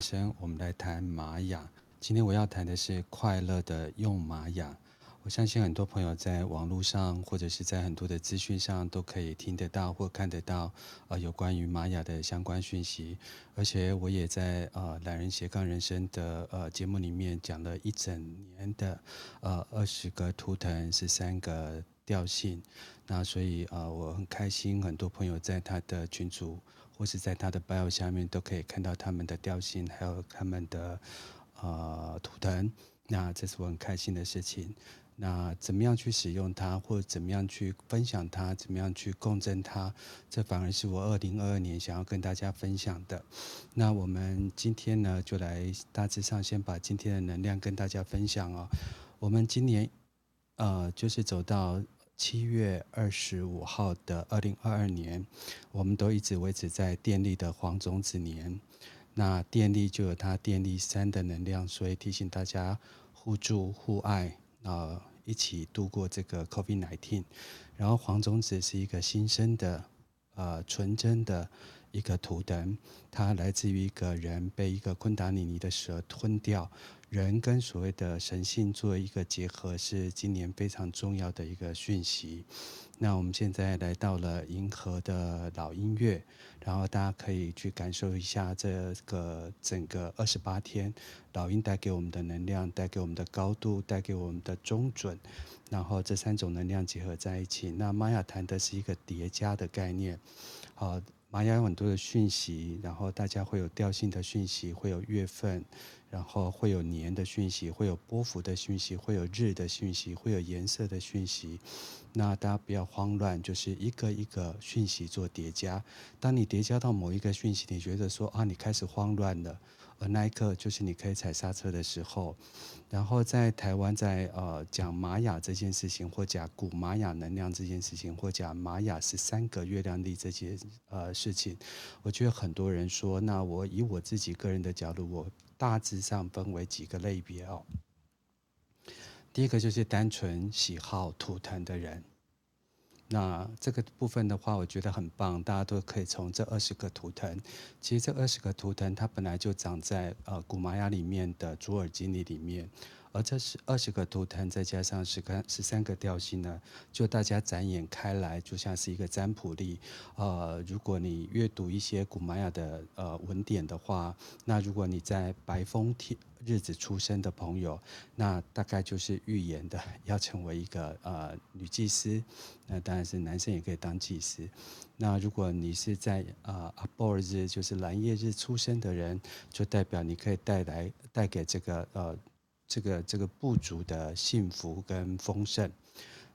生，我们来谈玛雅。今天我要谈的是快乐的用玛雅。我相信很多朋友在网络上，或者是在很多的资讯上，都可以听得到或看得到，呃，有关于玛雅的相关讯息。而且我也在呃懒人斜杠人生的呃节目里面讲了一整年的呃二十个图腾，十三个调性。那所以呃我很开心，很多朋友在他的群组。或是在他的 bio 下面都可以看到他们的调性，还有他们的呃图腾，那这是我很开心的事情。那怎么样去使用它，或者怎么样去分享它，怎么样去共振它，这反而是我二零二二年想要跟大家分享的。那我们今天呢，就来大致上先把今天的能量跟大家分享哦。我们今年呃就是走到。七月二十五号的二零二二年，我们都一直维持在电力的黄种子年。那电力就有它电力三的能量，所以提醒大家互助互爱，呃，一起度过这个 COVID nineteen。然后黄种子是一个新生的，呃，纯真的一个图腾，它来自于一个人被一个昆达里尼的蛇吞掉。人跟所谓的神性做一个结合，是今年非常重要的一个讯息。那我们现在来到了银河的老音乐，然后大家可以去感受一下这个整个二十八天老鹰带给我们的能量，带给我们的高度，带给我们的中准，然后这三种能量结合在一起。那玛雅谈的是一个叠加的概念，好。玛雅有很多的讯息，然后大家会有调性的讯息，会有月份，然后会有年的讯息，会有波幅的讯息，会有日的讯息，会有颜色的讯息。那大家不要慌乱，就是一个一个讯息做叠加。当你叠加到某一个讯息，你觉得说啊，你开始慌乱了。而那一刻就是你可以踩刹车的时候，然后在台湾在呃讲玛雅这件事情，或讲古玛雅能量这件事情，或讲玛雅十三个月亮历这些呃事情，我觉得很多人说，那我以我自己个人的角度，我大致上分为几个类别哦。第一个就是单纯喜好图腾的人。那这个部分的话，我觉得很棒，大家都可以从这二十个图腾，其实这二十个图腾它本来就长在呃古玛雅里面的卓尔金历里面，而这是二十个图腾再加上十个十三个调性呢，就大家展演开来，就像是一个占卜力。呃，如果你阅读一些古玛雅的呃文典的话，那如果你在白风天日子出生的朋友，那大概就是预言的 要成为一个呃女祭司，那当然是男生也可以当祭司。那如果你是在呃阿波尔日，就是蓝夜日出生的人，就代表你可以带来带给这个呃这个这个部族的幸福跟丰盛。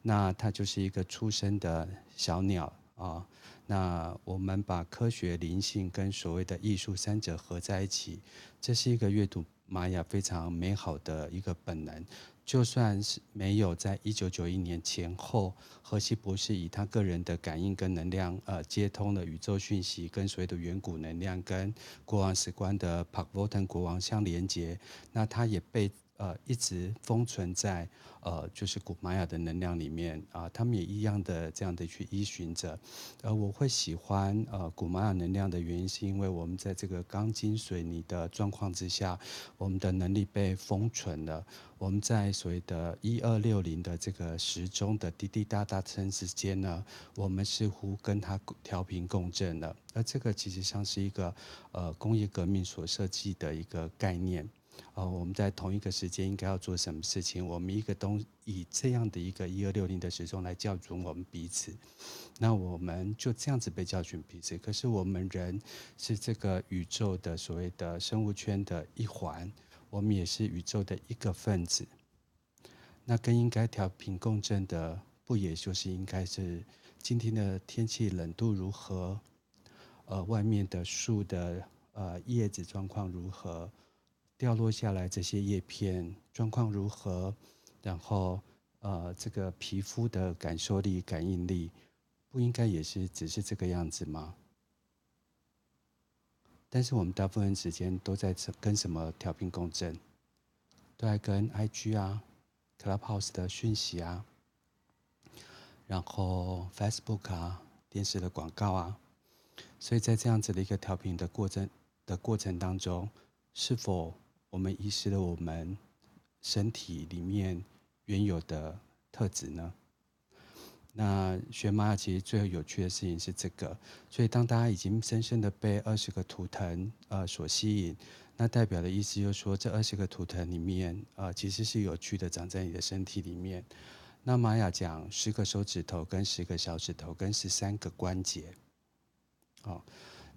那它就是一个出生的小鸟啊、那我们把科学、灵性跟所谓的艺术三者合在一起，这是一个阅读。玛雅非常美好的一个本能，就算是没有在一九九一年前后，荷西博士以他个人的感应跟能量，呃，接通了宇宙讯息，跟所有的远古能量，跟国王史观的帕克沃腾国王相连接，那他也被。呃，一直封存在呃，就是古玛雅的能量里面啊、他们也一样的这样的去依循着。呃，我会喜欢呃古玛雅能量的原因，是因为我们在这个钢筋水泥的状况之下，我们的能力被封存了。我们在所谓的一二六零的这个时钟的滴滴答答声之间呢，我们似乎跟它调频共振了。而这个其实像是一个呃工业革命所设计的一个概念。哦，我们在同一个时间应该要做什么事情？我们一个东以这样的一个一二六零的时钟来校准我们彼此，那我们就这样子被校准彼此。可是我们人是这个宇宙的所谓的生物圈的一环，我们也是宇宙的一个分子。那更应该调频共振的，不也就是应该是今天的天气冷度如何？呃，外面的树的呃叶子状况如何？掉落下来这些叶片状况如何？然后，呃，这个皮肤的感受力、感应力，不应该也是只是这个样子吗？但是我们大部分时间都在跟什么调频共振？都在跟 IG 啊、Clubhouse 的讯息啊，然后 Facebook 啊、电视的广告啊，所以在这样子的一个调频的过程的过程当中。是否我们遗失了我们身体里面原有的特质呢？那学玛雅其实最有趣的事情是这个，所以当大家已经深深的被二十个图腾呃所吸引，那代表的意思就是说，这二十个图腾里面呃其实是有趣的长在你的身体里面。那玛雅讲十个手指头跟十个小指头跟十三个关节，哦，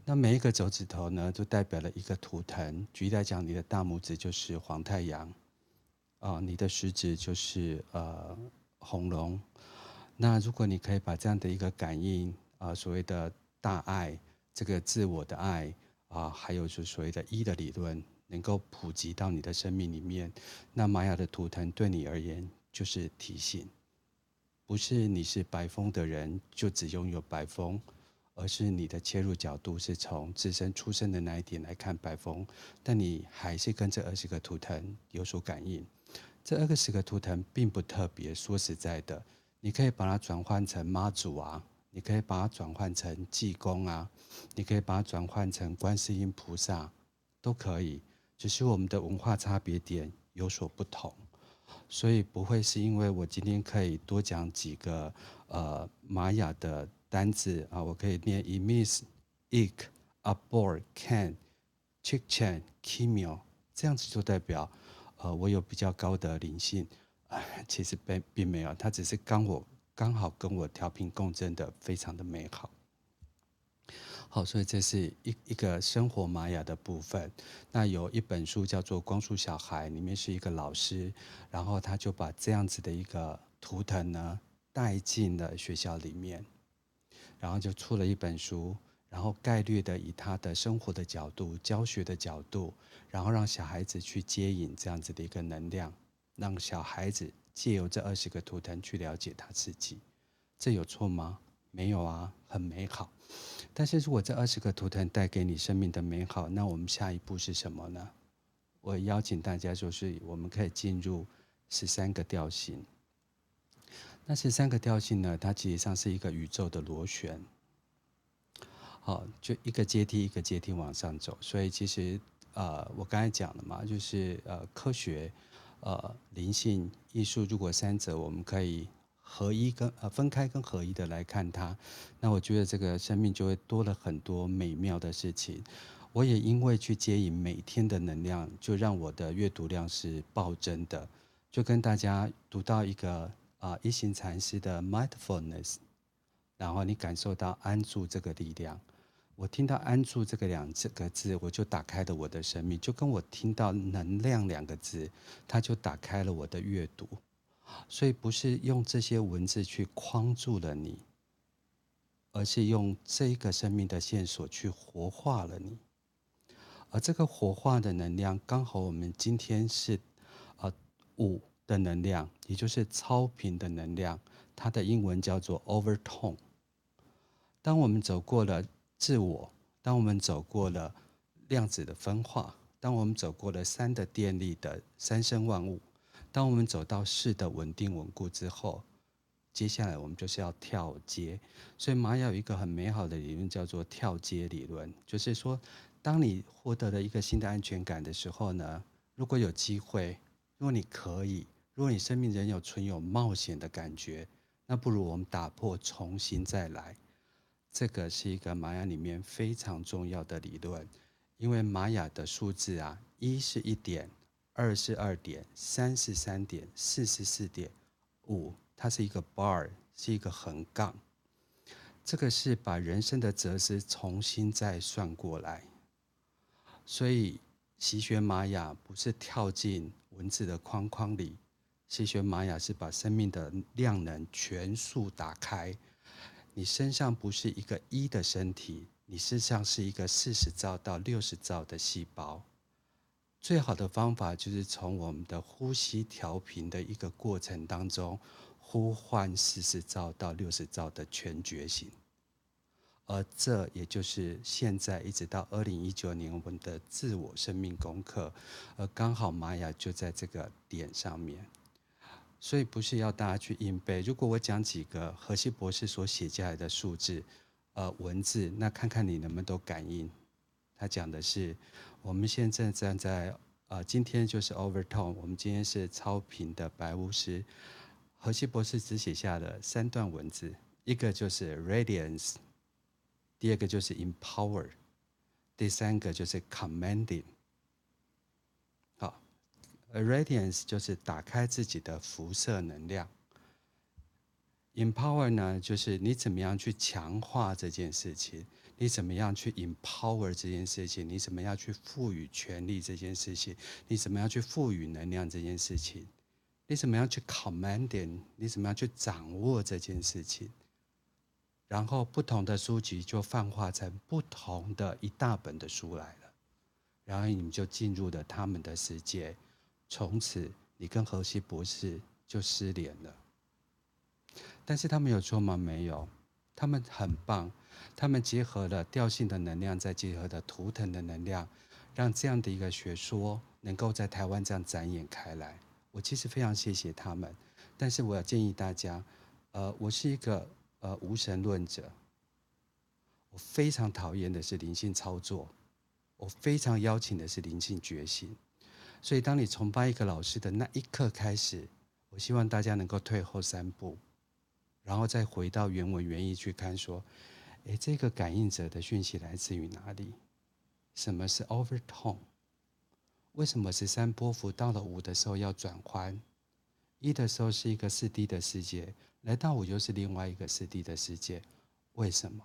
那每一个手指头呢，就代表了一个图腾。举例来讲，你的大拇指就是黄太阳，啊、你的食指就是呃红龙。那如果你可以把这样的一个感应啊、所谓的大爱，这个自我的爱啊、还有就所谓的一的理论，能够普及到你的生命里面，那玛雅的图腾对你而言就是提醒，不是你是白风的人就只拥有白风，而是你的切入角度是从自身出生的那一点来看白风，但你还是跟这二十个图腾有所感应。这二十个图腾并不特别，说实在的。你可以把它转换成妈祖啊，你可以把它转换成济公啊，你可以把它转换成观世音菩萨，都可以。只是我们的文化差别点有所不同，所以不会是因为我今天可以多讲几个呃玛雅的单字啊，我可以念 Emis、Ik、Abor、Ken、Chikchen、Kimio，这样子就代表呃我有比较高的灵性。啊 其实并并没有，他只是刚我刚好跟我调频共振的，非常的美好。好，所以这是一一个生活玛雅的部分。那有一本书叫做《光速小孩》，里面是一个老师，然后他就把这样子的一个图腾呢带进了学校里面，然后就出了一本书，然后概略的以他的生活的角度、教学的角度，然后让小孩子去接引这样子的一个能量。让小孩子借由这二十个图腾去了解他自己，这有错吗？没有啊，很美好。但是如果这二十个图腾带给你生命的美好，那我们下一步是什么呢？我邀请大家就是我们可以进入十三个调性。那十三个调性呢，它其实上是一个宇宙的螺旋。好，就一个阶梯一个阶梯往上走。所以其实呃，我刚才讲了嘛，就是呃，科学。呃，灵性、艺术，如果三者我们可以合一跟呃分开跟合一的来看它，那我觉得这个生命就会多了很多美妙的事情。我也因为去接引每天的能量，就让我的阅读量是暴增的。就跟大家读到一个啊、一行禅师的 mindfulness，然后你感受到安住这个力量。我听到“安住”这个两这个字，我就打开了我的生命，就跟我听到“能量”两个字，它就打开了我的阅读。所以不是用这些文字去框住了你，而是用这一个生命的线索去活化了你。而这个活化的能量，刚好我们今天是呃五的能量，也就是超频的能量，它的英文叫做 overtone。当我们走过了。自我，当我们走过了量子的分化，当我们走过了三的电力的三生万物，当我们走到四的稳定稳固之后，接下来我们就是要跳阶。所以玛雅有一个很美好的理论叫做跳阶理论，就是说，当你获得了一个新的安全感的时候呢，如果有机会，如果你可以，如果你生命仍有存有冒险的感觉，那不如我们打破，重新再来。这个是一个玛雅里面非常重要的理论，因为玛雅的数字啊，一是一点，二是二点，三是三点，四是四点，五它是一个 bar，是一个横杠。这个是把人生的哲思重新再算过来，所以习学玛雅不是跳进文字的框框里，习学玛雅是把生命的量能全数打开。你身上不是一个一的身体，你身上是一个四十兆到六十兆的细胞。最好的方法就是从我们的呼吸调频的一个过程当中，呼唤四十兆到六十兆的全觉醒。而这也就是现在一直到二零一九年我们的自我生命功课，而刚好玛雅就在这个点上面。所以不是要大家去硬背。如果我讲几个荷西博士所写下来的数字，呃，文字，那看看你能不能都感应。他讲的是，我们现在站在呃，今天就是 overtone，我们今天是超频的白巫师。荷西博士只写下了三段文字，一个就是 radiance，第二个就是 empower，第三个就是 commanding。A radiance 就是打开自己的辐射能量，empower 呢就是你怎么样去强化这件事情。你怎么样去 empower 这件事情？你怎么样去赋予权力这件事情？你怎么样去赋予能量这件事情？你怎么样去 commanding？你怎么样去掌握这件事情？然后不同的书籍就泛化成不同的一大本的书来了，然后你们就进入了他们的世界，从此你跟荷西博士就失联了。但是他们有错吗？没有，他们很棒。他们结合了调性的能量，再结合了图腾的能量，让这样的一个学说能够在台湾这样展演开来。我其实非常谢谢他们，但是我要建议大家，呃，我是一个呃无神论者，我非常讨厌的是灵性操作，我非常邀请的是灵性觉醒。所以，当你崇拜一个老师的那一刻开始，我希望大家能够退后三步，然后再回到原文原意去看说。诶，这个感应者的讯息来自于哪里？什么是 overtone？为什么十三波幅到了五的时候要转换？一的时候是一个四 D 的世界，来到五又是另外一个四 D 的世界，为什么？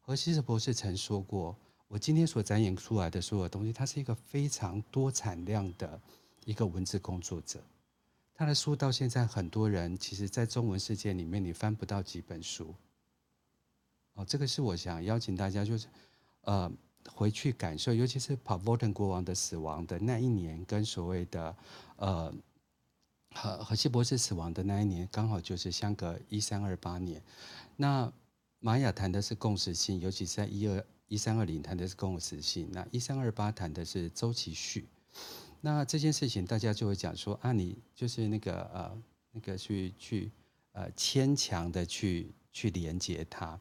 何西斯博士曾说过，我今天所展演出来的所有东西，他是一个非常多产量的一个文字工作者。他的书到现在，很多人其实在中文世界里面，你翻不到几本书。哦，这个是我想邀请大家，就是，呃，回去感受，尤其是帕沃登国王的死亡的那一年，跟所谓的，呃，荷荷西博士死亡的那一年，刚好就是相隔一三二八年。那玛雅谈的是共识性，尤其是在一二一三二零谈的是共时性，那一三二八谈的是周期序。那这件事情，大家就会讲说啊，你就是那个呃，那个去去呃牵强的去去连接它。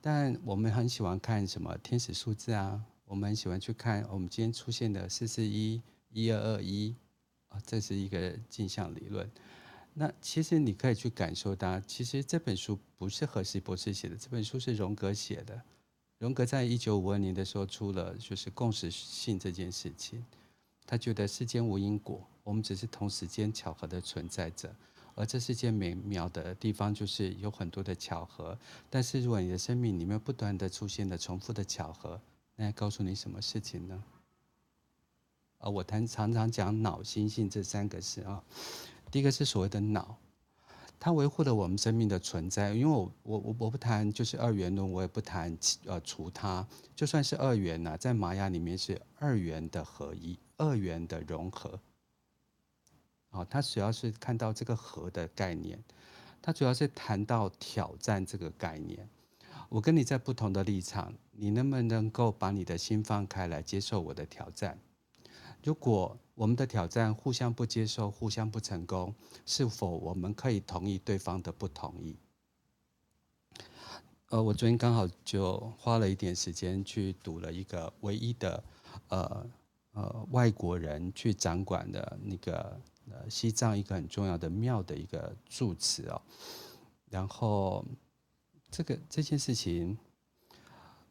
但我们很喜欢看什么天使数字啊，我们很喜欢去看我们今天出现的四四一一二二一啊，这是一个镜像理论。那其实你可以去感受到，其实这本书不是何西博士写的，这本书是荣格写的。荣格在一九五二年的时候出了就是共识性这件事情，他觉得世间无因果，我们只是同时间巧合的存在着。而这世界美妙的地方就是有很多的巧合，但是如果你的生命里面不断的出现的重复的巧合，那要告诉你什么事情呢？啊，我谈常常讲脑、心性这三个字啊。第一个是所谓的脑，它维护了我们生命的存在。因为我我我我不谈就是二元论，我也不谈呃除它，就算是二元呐、在玛雅里面是二元的合一，二元的融合。啊，它主要是看到这个“和”的概念，它主要是谈到挑战这个概念。我跟你在不同的立场，你能不能够把你的心放开来接受我的挑战？如果我们的挑战互相不接受、互相不成功，是否我们可以同意对方的不同意？呃，我昨天刚好就花了一点时间去读了一个唯一的呃呃外国人去掌管的那个。呃，西藏一个很重要的庙的一个住持哦，然后这个这件事情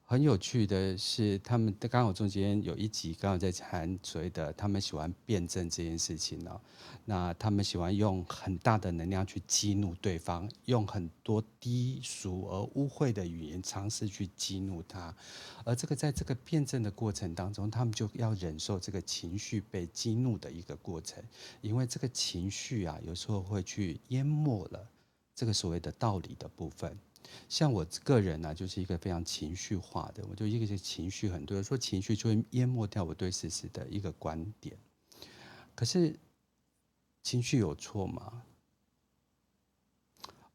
很有趣的是，他们刚好中间有一集刚好在谈所谓的他们喜欢辩证这件事情哦。那他们喜欢用很大的能量去激怒对方，用很多低俗而污秽的语言尝试去激怒他，而这个在这个辩证的过程当中，他们就要忍受这个情绪被激怒的一个过程，因为这个情绪啊，有时候会去淹没了这个所谓的道理的部分。像我个人呢、就是一个非常情绪化的，我就一个是情绪很多，有时候情绪就会淹没掉我对事实的一个观点，可是。情绪有错吗？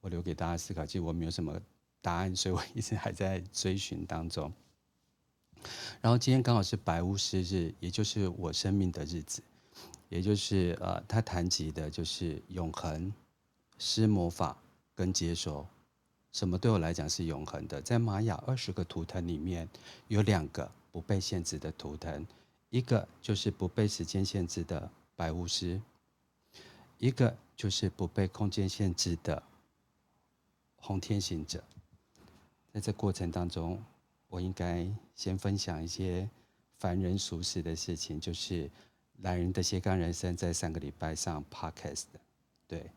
我留给大家思考。其实我没有什么答案，所以我一直还在追寻当中。然后今天刚好是白巫师日，也就是我生命的日子，也就是呃，他谈及的就是永恒、施魔法跟接收。什么对我来讲是永恒的？在玛雅二十个图腾里面，有两个不被限制的图腾，一个就是不被时间限制的白巫师，一个就是不被空间限制的红天行者。在这过程当中，我应该先分享一些凡人俗事的事情，就是懒人的斜杠人生在上个礼拜上 podcast，对，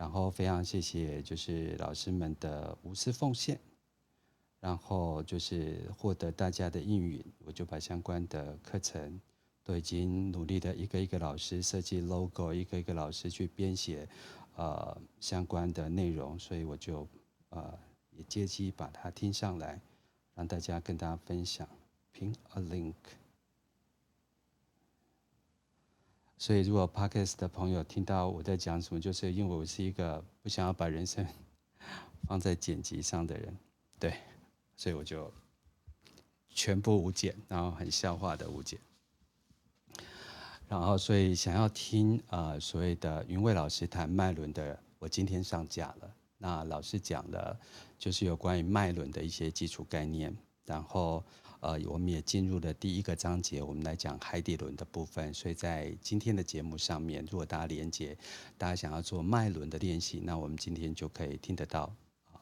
然后非常谢谢就是老师们的无私奉献，然后就是获得大家的应允，我就把相关的课程都已经努力的一个一个老师设计 logo，一个一个老师去编写呃相关的内容，所以我就呃也借机把它听上来。让大家跟大家分享 Ping a link。所以，如果 Podcast 的朋友听到我在讲什么，就是因为我是一个不想要把人生 放在剪辑上的人，对，所以我就全部无剪，然后很笑话的无剪。然后，所以想要听啊、所谓的云蔚老师谈脉轮的，我今天上架了。那老师讲了，就是有关于脉轮的一些基础概念，然后呃，我们也进入了第一个章节，我们来讲海底轮的部分。所以在今天的节目上面，如果大家连接，大家想要做脉轮的练习，那我们今天就可以听得到啊。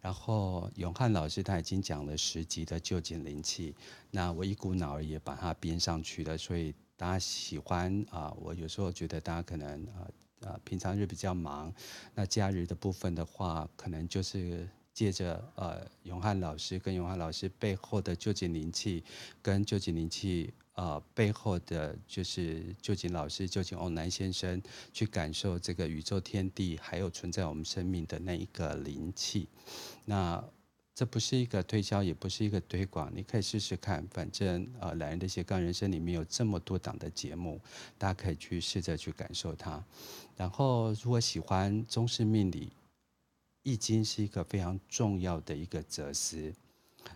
然后永汉老师他已经讲了十集的臼井灵气，那我一股脑儿也把它编上去了。所以大家喜欢啊，我有时候觉得大家可能啊。呃，平常日比较忙，那假日的部分的话，可能就是借着呃永汉老师跟永汉老师背后的旧景灵气，跟旧景灵气呃背后的就是旧景老师旧景欧南先生去感受这个宇宙天地，还有存在我们生命的那一个灵气，那。这不是一个推销，也不是一个推广，你可以试试看。反正呃，懒人的斜杠人生里面有这么多档的节目，大家可以去试着去感受它。然后，如果喜欢中式命理，易经是一个非常重要的一个哲思。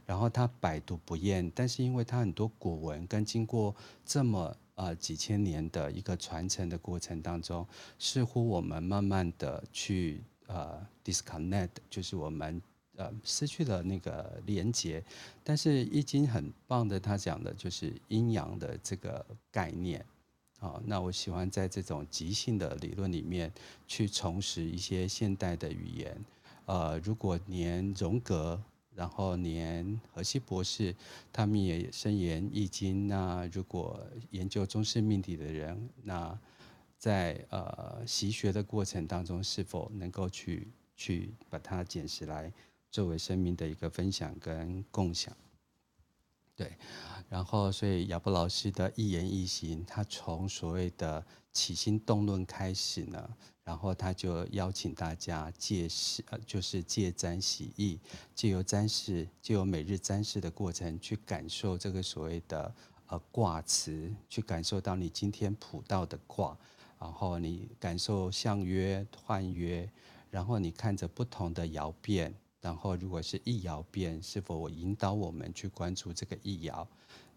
然后它百读不厌，但是因为它很多古文跟经过这么呃几千年的一个传承的过程当中，似乎我们慢慢的去呃 disconnect，就是我们。呃，失去了那个连接，但是易经很棒的，他讲的就是阴阳的这个概念。好，那我喜欢在这种即兴的理论里面去重拾一些现代的语言。呃，如果连荣格，然后连荷西博士，他们也深研易经，那如果研究中式命理的人，那在呃习学的过程当中，是否能够去去把它捡拾来？作为生命的一个分享跟共享，对，然后所以亚伯老师的一言一行，他从所谓的起心动论开始呢，然后他就邀请大家借势，呃，就是借占洗意，借由占筮，借由每日占筮的过程，去感受这个所谓的呃卦辞，去感受到你今天卜到的卦，然后你感受相约换约，然后你看着不同的爻变。然后，如果是一爻变，是否我引导我们去关注这个一爻？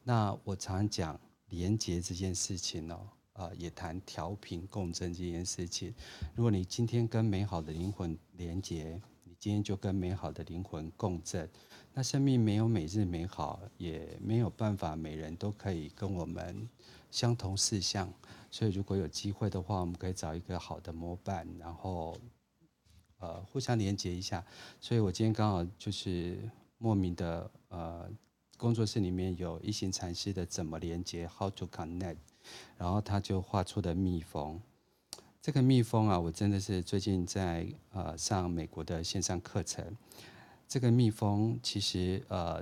那我常讲连接这件事情哦，呃，也谈调频共振这件事情。如果你今天跟美好的灵魂连接，你今天就跟美好的灵魂共振。那生命没有每日美好，也没有办法每人都可以跟我们相同四项。所以，如果有机会的话，我们可以找一个好的模板，然后。呃，互相连接一下，所以我今天刚好就是莫名的呃，工作室里面有一行禅师的怎么连接，How to connect，然后他就画出的蜜蜂。这个蜜蜂啊，我真的是最近在呃上美国的线上课程。这个蜜蜂其实呃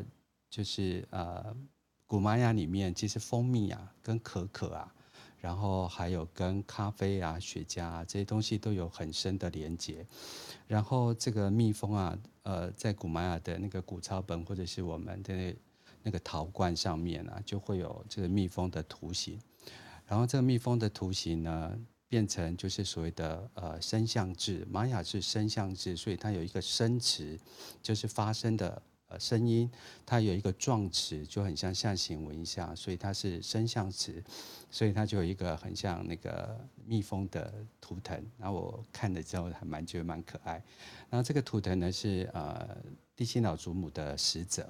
就是呃古玛雅里面其实蜂蜜啊跟可可啊。然后还有跟咖啡啊、雪茄啊这些东西都有很深的连接。然后这个蜜蜂啊，呃，在古玛雅的那个古抄本或者是我们的那个陶罐上面啊，就会有这个蜜蜂的图形。然后这个蜜蜂的图形呢，变成就是所谓的呃声相制，玛雅是声相制，所以它有一个声词，就是发声的。呃，声音它有一个状词，就很像象形文一下，所以它是声相词，所以它就有一个很像那个蜜蜂的图腾。然后我看了之后还蛮觉得蛮可爱。然后这个图腾呢是呃地心老祖母的使者。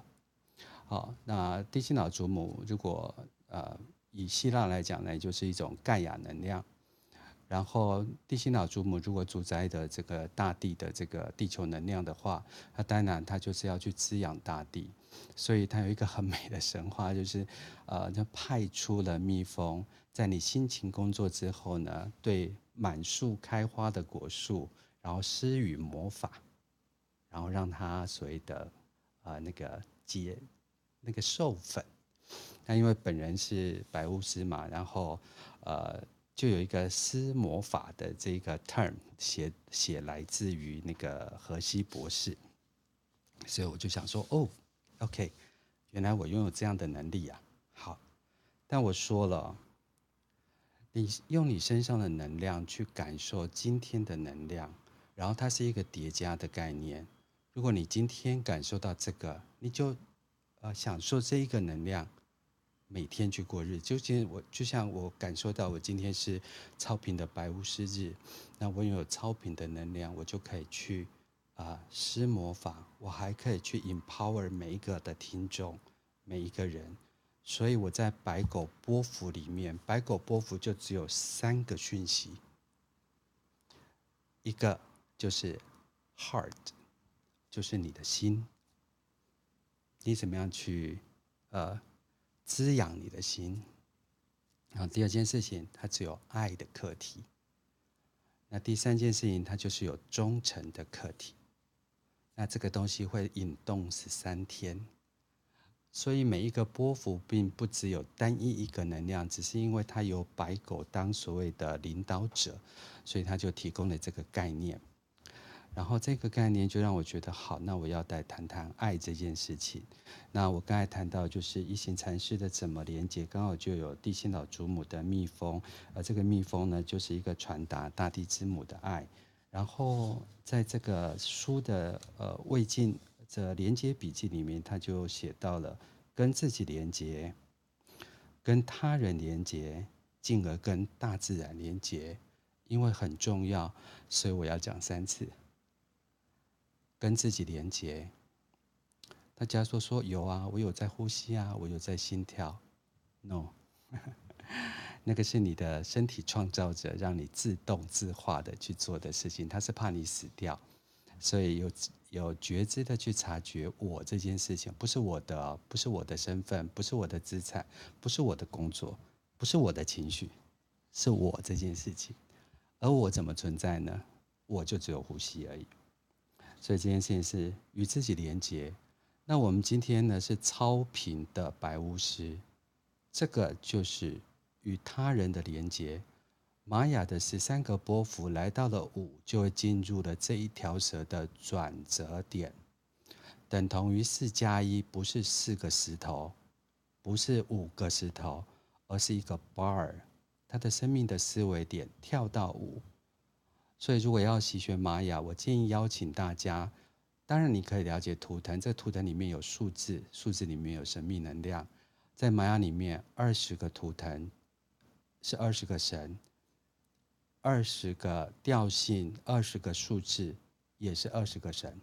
好，那地心老祖母如果呃以希腊来讲呢，就是一种盖亚能量。然后地心老祖母如果主宰的这个大地的这个地球能量的话，那当然它就是要去滋养大地。所以它有一个很美的神话，就是呃，就派出了蜜蜂，在你辛勤工作之后呢，对满树开花的果树，然后施予魔法，然后让它所谓的呃那个结那个授粉。那因为本人是白巫师嘛，然后呃就有一个施魔法的这个 term 写写来自于那个荷西博士，所以我就想说哦。OK，原来我拥有这样的能力啊！好，但我说了，你用你身上的能量去感受今天的能量，然后它是一个叠加的概念。如果你今天感受到这个，你就呃享受这一个能量，每天去过日。就今我就像我感受到我今天是超频的白巫师日，那我拥有超频的能量，我就可以去。啊，施魔法，我还可以去 empower 每一个的听众，每一个人。所以我在白狗波幅里面，白狗波幅就只有三个讯息，一个就是 heart，就是你的心，你怎么样去呃滋养你的心。然后第二件事情，它只有爱的课题。那第三件事情，它就是有忠诚的课题。那这个东西会引动十三天，所以每一个波幅并不只有单一一个能量，只是因为它有白狗当所谓的领导者，所以它就提供了这个概念。然后这个概念就让我觉得好，那我要再谈谈爱这件事情。那我刚才谈到就是一行禅师的怎么连接，刚好就有地心老祖母的蜜蜂，而这个蜜蜂呢，就是一个传达大地之母的爱。然后在这个书的呃未尽这连接笔记里面，他就写到了跟自己连接，跟他人连接，进而跟大自然连接，因为很重要，所以我要讲三次。跟自己连接，大家说说有啊，我有在呼吸啊，我有在心跳，no。那个是你的身体创造者，让你自动自化的去做的事情，他是怕你死掉，所以有有觉知的去察觉我这件事情，不是我的，不是我的身份，不是我的资产，不是我的工作，不是我的情绪，是我这件事情。而我怎么存在呢？我就只有呼吸而已。所以这件事情是与自己连接。那我们今天呢是超频的白巫师，这个就是。与他人的连接，玛雅的十三个波幅来到了五，就会进入了这一条蛇的转折点，等同于四加一，不是四个石头，不是五个石头，而是一个 bar，它的生命的思维点跳到五。所以，如果要习学玛雅，我建议邀请大家，当然你可以了解图腾，这图腾里面有数字，数字里面有神秘能量，在玛雅里面二十个图腾。是二十个神，二十个调性，二十个数字，也是二十个神。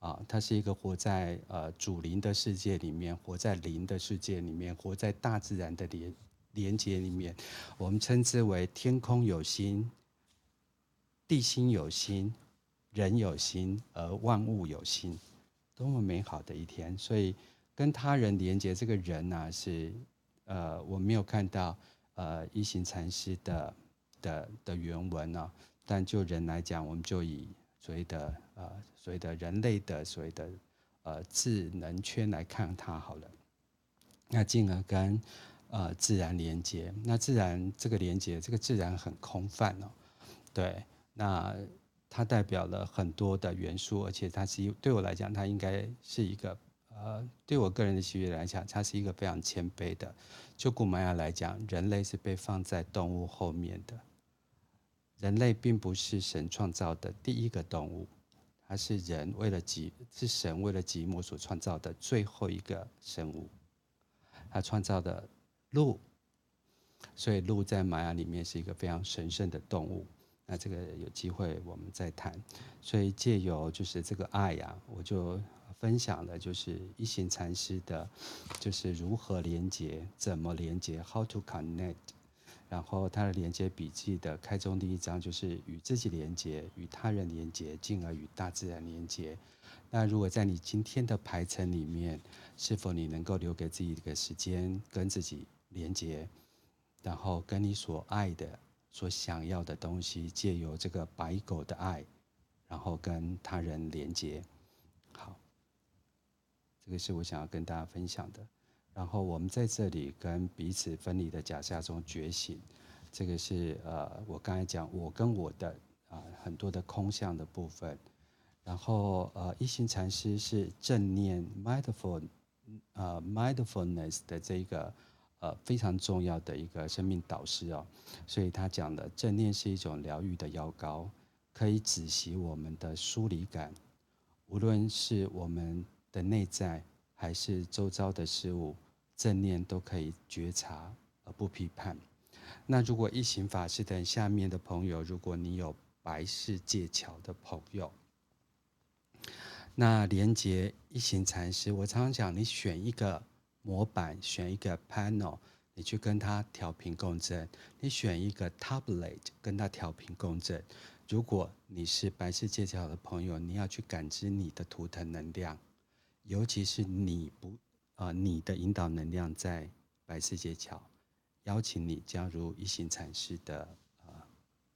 啊，它是一个活在呃主灵的世界里面，活在灵的世界里面，活在大自然的连连接里面。我们称之为天空有心，地心有心，人有心，而万物有心，多么美好的一天！所以跟他人连接，这个人呢、啊，是呃我没有看到。呃，一行禅师的的的原文呢、但就人来讲，我们就以所谓的呃所谓的人类的所谓的呃智能圈来看它好了。那进而跟呃自然连接，那自然这个连接，这个自然很空泛哦。对，那它代表了很多的元素，而且它是对我来讲，它应该是一个。呃，对我个人的喜悦来讲，它是一个非常谦卑的。就古玛雅来讲，人类是被放在动物后面的。人类并不是神创造的第一个动物，它是人为了己，是神为了己母所创造的最后一个生物。他创造的鹿，所以鹿在玛雅里面是一个非常神圣的动物。那这个有机会我们再谈。所以借由就是这个爱呀、啊，我就。分享的就是一行禅师的，就是如何连接，怎么连接，How to connect。然后他的连接笔记的开宗第一章就是与自己连接，与他人连接，进而与大自然连接。那如果在你今天的排程里面，是否你能够留给自己一个时间跟自己连接，然后跟你所爱的、所想要的东西，借由这个白狗的爱，然后跟他人连接。好，这个是我想要跟大家分享的。然后我们在这里跟彼此分离的假象中觉醒，这个是呃，我刚才讲我跟我的啊、很多的空相的部分。然后呃，一行禅师是正念 mindful 呃 mindfulness 的这个呃非常重要的一个生命导师哦，所以他讲的正念是一种疗愈的药膏，可以止息我们的疏离感，无论是我们的内在还是周遭的事物。正念都可以觉察而不批判。那如果一行法师等下面的朋友，如果你有白世界桥的朋友，那连接一行禅师，我常常讲，你选一个模板，选一个 panel，你去跟他调频共振；你选一个 tablet，跟他调频共振。如果你是白世界桥的朋友，你要去感知你的图腾能量，尤其是你不。啊、你的引导能量在白世界桥，邀请你加入一行禅师的啊、呃、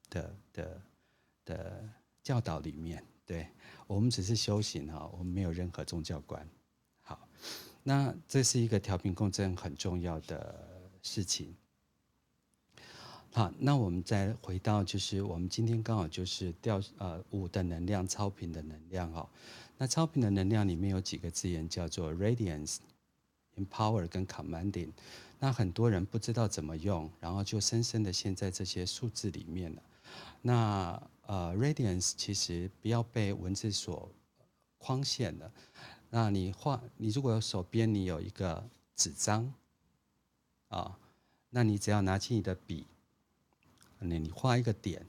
的的的教导里面。对，我们只是修行哈，我们没有任何宗教观。那这是一个调频共振很重要的事情。好，那我们再回到，就是我们今天刚好就是调呃五的能量超频的能量哦。那超频的能量里面有几个字眼叫做 radiance。Empower 跟 Commanding，那很多人不知道怎么用，然后就深深的陷在这些数字里面了。那呃，Radiance 其实不要被文字所框限了。那你画，你如果有手边你有一个纸张啊，那你只要拿起你的笔，那你画一个点。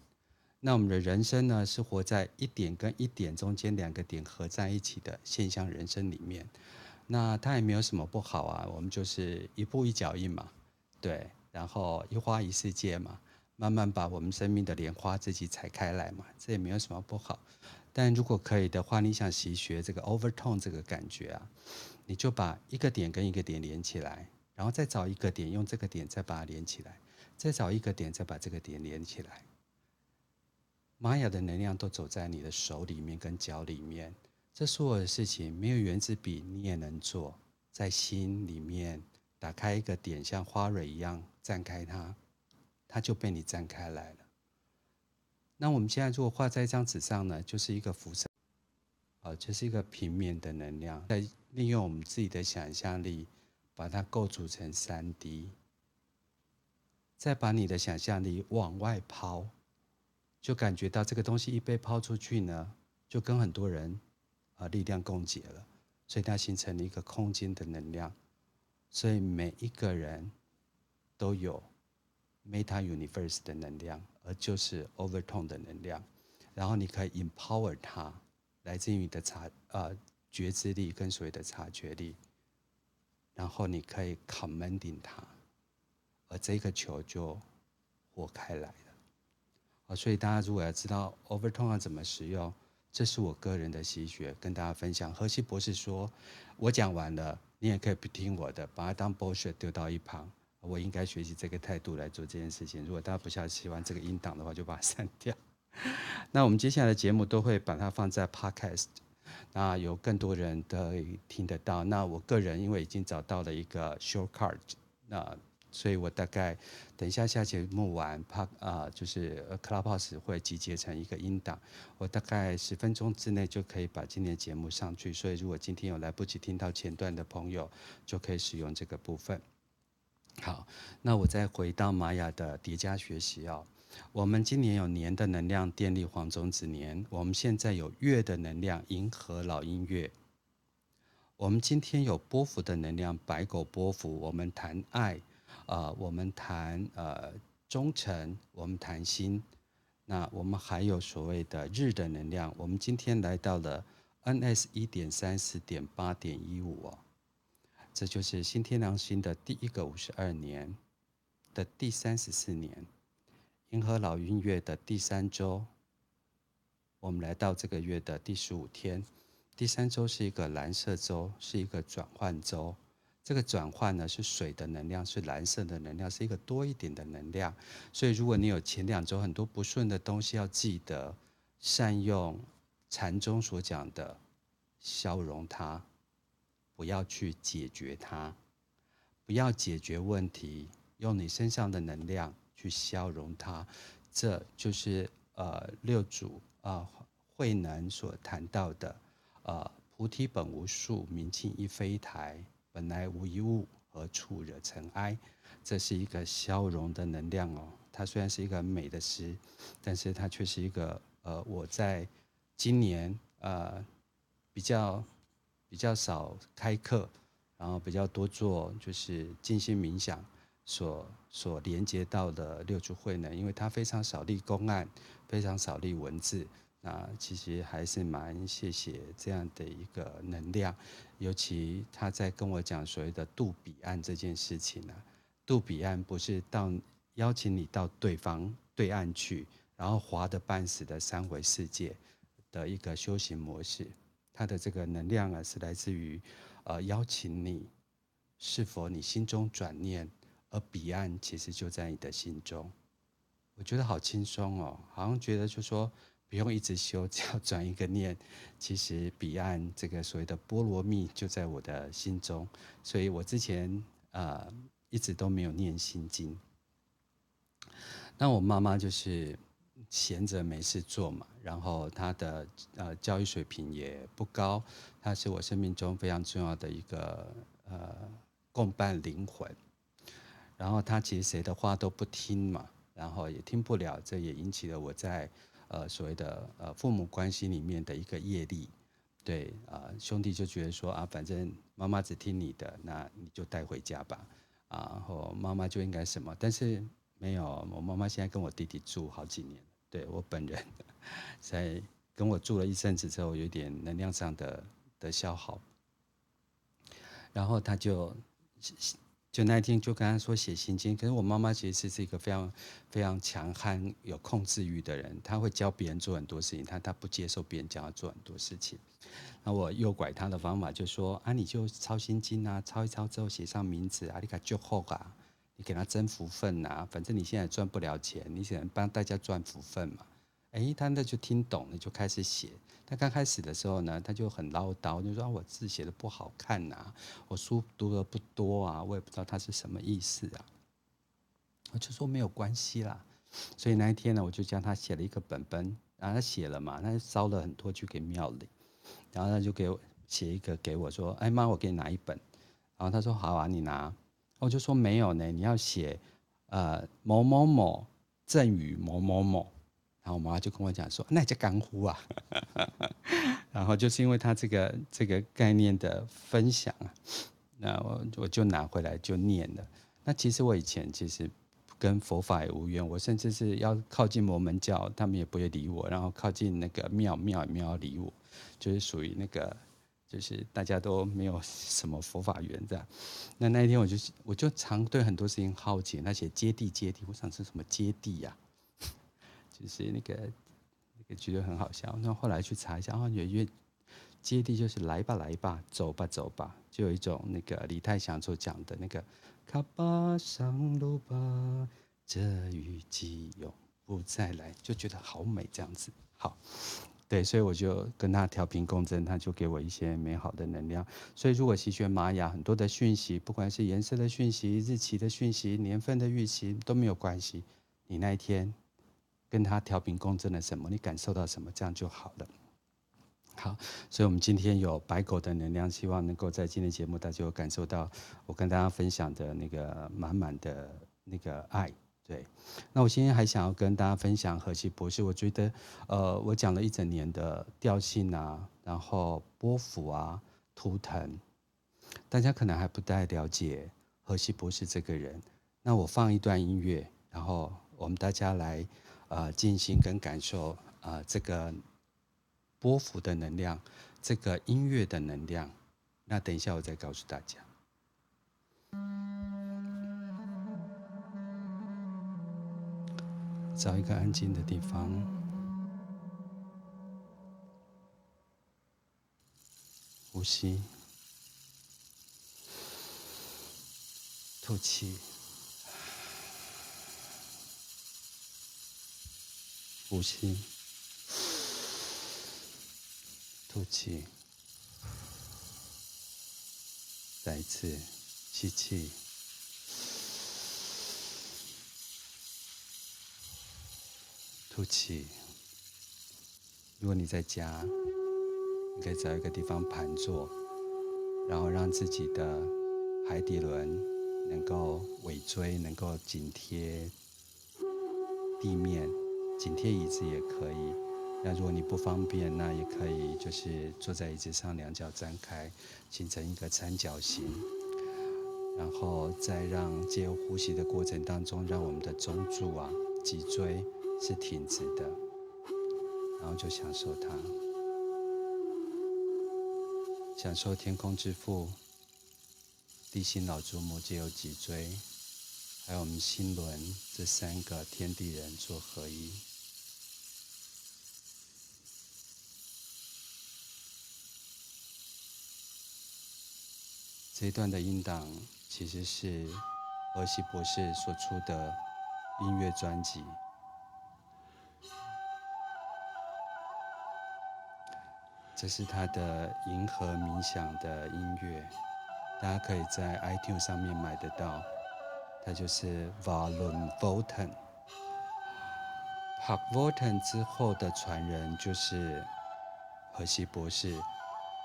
那我们的人生呢，是活在一点跟一点中间两个点合在一起的现象人生里面。那它也没有什么不好啊，我们就是一步一脚印嘛，对，然后一花一世界嘛，慢慢把我们生命的莲花自己采开来嘛，这也没有什么不好。但如果可以的话，你想习学这个 overtone 这个感觉啊，你就把一个点跟一个点连起来，然后再找一个点，用这个点再把它连起来，再找一个点，再把这个点连起来。玛雅的能量都走在你的手里面跟脚里面。这所有的事情没有原子笔，你也能做。在心里面打开一个点，像花蕊一样绽开它，它就被你绽开来了。那我们现在如果画在一张纸上呢，就是一个辐射，啊，就是一个平面的能量。再利用我们自己的想象力，把它构筑成三 D，再把你的想象力往外抛，就感觉到这个东西一被抛出去呢，就跟很多人。啊，力量共结了，所以它形成了一个空间的能量，所以每一个人都有 Meta Universe 的能量，而就是 Overtone 的能量。然后你可以 Empower 它，来自于你的察呃觉知力跟所谓的察觉力，然后你可以 Commanding 它，而这个球就活开来了。啊，所以大家如果要知道 Overtone 要怎么使用。这是我个人的习学，跟大家分享。荷西博士说：“我讲完了，你也可以不听我的，把它当 bullshit 丢到一旁。我应该学习这个态度来做这件事情。如果大家不想喜欢这个音档的话，就把它删掉。那我们接下来的节目都会把它放在 podcast，那有更多人都听得到。那我个人因为已经找到了一个 shortcut，那。所以我大概等一下下节目完，怕啊，就是 Clubhouse 会集结成一个音档，我大概十分钟之内就可以把今天的节目上去。所以如果今天有来不及听到前段的朋友，就可以使用这个部分。好，那我再回到玛雅的叠加学习哦。我们今年有年的能量，电力黄种子年；我们现在有月的能量，银河老音乐。我们今天有波幅的能量，白狗波幅。我们谈爱。呃，我们谈呃忠诚，我们谈心，那我们还有所谓的日的能量。我们今天来到了 NS 一点三四点八点一五哦，这就是新天狼星的第一个五十二年的第三十四年，银河老鹰月的第三周，我们来到这个月的第十五天，第三周是一个蓝色周，是一个转换周。这个转换呢是水的能量，是蓝色的能量，是一个多一点的能量。所以，如果你有前两周很多不顺的东西，要记得善用禅宗所讲的消融它，不要去解决它，不要解决问题，用你身上的能量去消融它。这就是呃六祖啊慧能所谈到的呃菩提本无树，明镜亦非台。本来无一物，何处惹尘埃？这是一个消融的能量哦。它虽然是一个美的诗，但是它却是一个呃，我在今年呃比较比较少开课，然后比较多做就是静心冥想所所连接到的六祖慧能，因为它非常少立公案，非常少立文字。那其实还是蛮谢谢这样的一个能量，尤其他在跟我讲所谓的渡彼岸这件事情呢、渡彼岸不是到邀请你到对方对岸去，然后滑得半死的三维世界的一个修行模式。它的这个能量啊，是来自于呃邀请你，是否你心中转念，而彼岸其实就在你的心中。我觉得好轻松哦，好像觉得就说。不用一直修，只要转一个念，其实彼岸这个所谓的波罗蜜就在我的心中。所以我之前呃一直都没有念心经。那我妈妈就是闲着没事做嘛，然后他的呃教育水平也不高，他是我生命中非常重要的一个呃共伴灵魂。然后他其实谁的话都不听嘛，然后也听不了，这也引起了我在。呃，所谓的呃父母关系里面的一个业力，对啊、兄弟就觉得说啊，反正妈妈只听你的，那你就带回家吧，啊，然后妈妈就应该什么，但是没有，我妈妈现在跟我弟弟住好几年，对我本人在跟我住了一阵子之后，有点能量上的的消耗，然后他就。就那天就跟他说写心经，可是我妈妈其实是一个非常非常强悍、有控制欲的人，她会教别人做很多事情，她她不接受别人教她做很多事情。那我诱拐她的方法就说啊，你就抄心经啊，抄一抄之后写上名字啊，你给他祝福啊，你给他增福分啊，反正你现在赚不了钱，你只能帮大家赚福分嘛。哎，他那就听懂了，就开始写。他刚开始的时候呢，他就很唠叨，就说：“我字写的不好看呐，我书读的不多啊，我也不知道他是什么意思啊。”我就说没有关系啦。所以那一天呢，我就叫他写了一个本本，然后他写了嘛，他就烧了很多去给庙里，然后他就给我写一个给我说：“哎妈，我给你拿一本。”然后他说：“好啊，你拿。”我就说：“没有呢，你要写呃某某某赠与某某某。”然后我妈就跟我讲说：“那叫干呼啊。”然后就是因为他这个这个概念的分享啊，那我我就拿回来就念了。那其实我以前其实跟佛法也无缘，我甚至是要靠近摩门教，他们也不会理我；然后靠近那个庙庙也没有理我，就是属于那个就是大家都没有什么佛法缘这样。那那一天我就我就常对很多事情好奇，那些接地接地，我想是什么接地呀、啊？就是那个那个觉得很好笑，那后来去查一下，哦，有一句接地就是来吧来吧，走吧走吧，就有一种那个李泰祥所讲的那个卡巴上路吧，这雨季永不再来，就觉得好美这样子。好，对，所以我就跟他调频共振，他就给我一些美好的能量。所以如果习学玛雅很多的讯息，不管是颜色的讯息、日期的讯息、年份的预期都没有关系，你那一天。跟他调频共振了什么？你感受到什么？这样就好了。好，所以我们今天有白狗的能量，希望能够在今天节目大家有感受到我跟大家分享的那个满满的那个爱。对，那我今天还想要跟大家分享荷西博士，我觉得呃，我讲了一整年的调性啊，然后波幅啊、图腾，大家可能还不太了解荷西博士这个人。那我放一段音乐，然后我们大家来。呃，静心跟感受啊、呃，这个波幅的能量这个音乐的能量。那等一下我再告诉大家。找一个安静的地方，呼吸，吐气，呼吸，吐气，再一次。吸气。吐气。如果你在家，你可以找一个地方盘坐，然后让自己的海底轮能够尾椎能够紧贴地面，紧贴椅子也可以。那如果你不方便，那也可以就是坐在椅子上，两脚张开，形成一个三角形，然后再让借由呼吸的过程当中，让我们的中柱啊、脊椎。是挺直的，然后就享受它，享受天空之父、地心老祖母借由脊椎，还有我们心轮这三个天地人做合一。这一段的音档其实是荷西博士所出的音乐专辑。这是他的银河冥想的音乐，大家可以在 iTunes 上面买得到。他就是 Vaughn Walton。Vaughn Walton 之后的传人就是荷西博士，